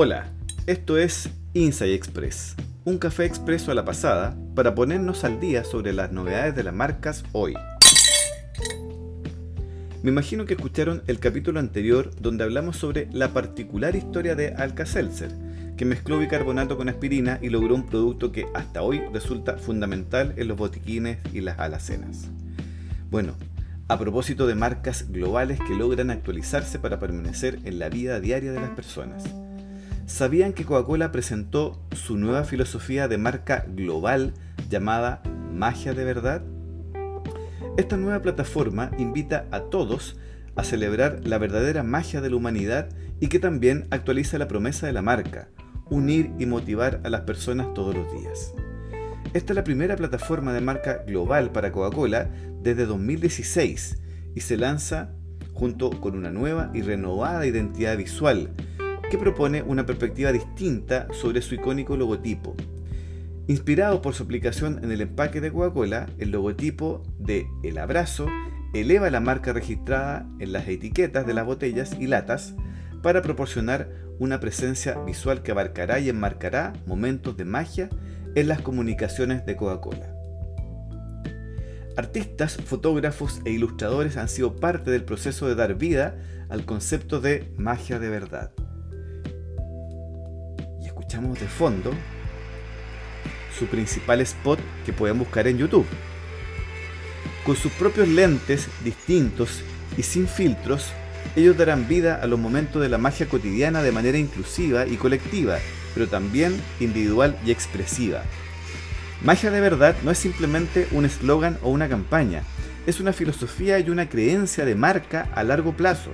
Hola, esto es Inside Express, un café expreso a la pasada para ponernos al día sobre las novedades de las marcas hoy. Me imagino que escucharon el capítulo anterior donde hablamos sobre la particular historia de Alka-Seltzer, que mezcló bicarbonato con aspirina y logró un producto que hasta hoy resulta fundamental en los botiquines y las alacenas. Bueno, a propósito de marcas globales que logran actualizarse para permanecer en la vida diaria de las personas. ¿Sabían que Coca-Cola presentó su nueva filosofía de marca global llamada Magia de Verdad? Esta nueva plataforma invita a todos a celebrar la verdadera magia de la humanidad y que también actualiza la promesa de la marca, unir y motivar a las personas todos los días. Esta es la primera plataforma de marca global para Coca-Cola desde 2016 y se lanza junto con una nueva y renovada identidad visual que propone una perspectiva distinta sobre su icónico logotipo, Inspirado por su aplicación en el empaque de Coca-Cola, el logotipo de El Abrazo eleva la marca registrada en las etiquetas de las botellas y latas para proporcionar una presencia visual que abarcará y enmarcará momentos de magia en las comunicaciones de Coca-Cola. Artistas, fotógrafos e ilustradores han sido parte del proceso de dar vida al concepto de magia de verdad. Escuchamos de fondo su principal spot que pueden buscar en YouTube. Con sus propios lentes distintos y sin filtros, ellos darán vida a los momentos de la magia cotidiana de manera inclusiva y colectiva, pero también individual y expresiva. Magia de verdad no es simplemente un eslogan o una campaña, es una filosofía y una creencia de marca a largo plazo,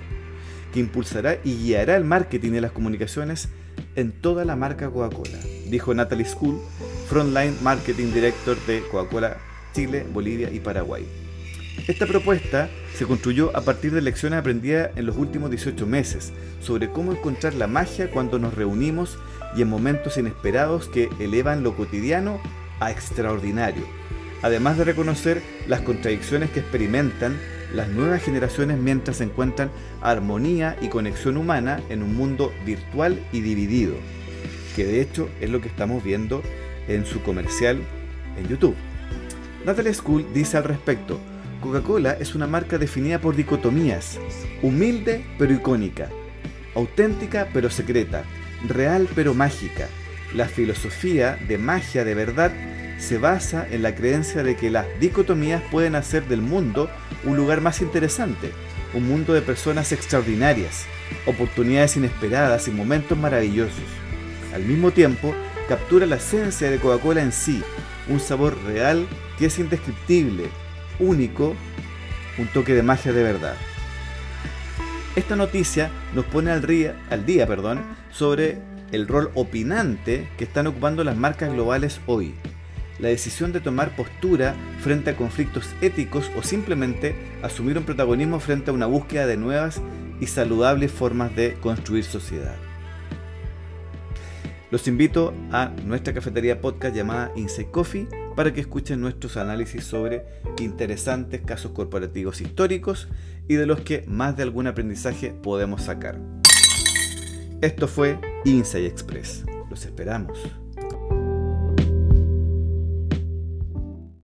que impulsará y guiará el marketing y las comunicaciones en toda la marca Coca-Cola, dijo Natalie School, Frontline Marketing Director de Coca-Cola Chile, Bolivia y Paraguay. Esta propuesta se construyó a partir de lecciones aprendidas en los últimos 18 meses sobre cómo encontrar la magia cuando nos reunimos y en momentos inesperados que elevan lo cotidiano a extraordinario, además de reconocer las contradicciones que experimentan las nuevas generaciones mientras encuentran armonía y conexión humana en un mundo virtual y dividido, que de hecho es lo que estamos viendo en su comercial en YouTube. Natalie School dice al respecto, Coca-Cola es una marca definida por dicotomías, humilde pero icónica, auténtica pero secreta, real pero mágica. La filosofía de magia de verdad se basa en la creencia de que las dicotomías pueden hacer del mundo un lugar más interesante, un mundo de personas extraordinarias, oportunidades inesperadas y momentos maravillosos. Al mismo tiempo, captura la esencia de Coca-Cola en sí, un sabor real que es indescriptible, único, un toque de magia de verdad. Esta noticia nos pone al, al día perdón, sobre el rol opinante que están ocupando las marcas globales hoy. La decisión de tomar postura frente a conflictos éticos o simplemente asumir un protagonismo frente a una búsqueda de nuevas y saludables formas de construir sociedad. Los invito a nuestra cafetería podcast llamada Inside Coffee para que escuchen nuestros análisis sobre interesantes casos corporativos históricos y de los que más de algún aprendizaje podemos sacar. Esto fue Inside Express. Los esperamos.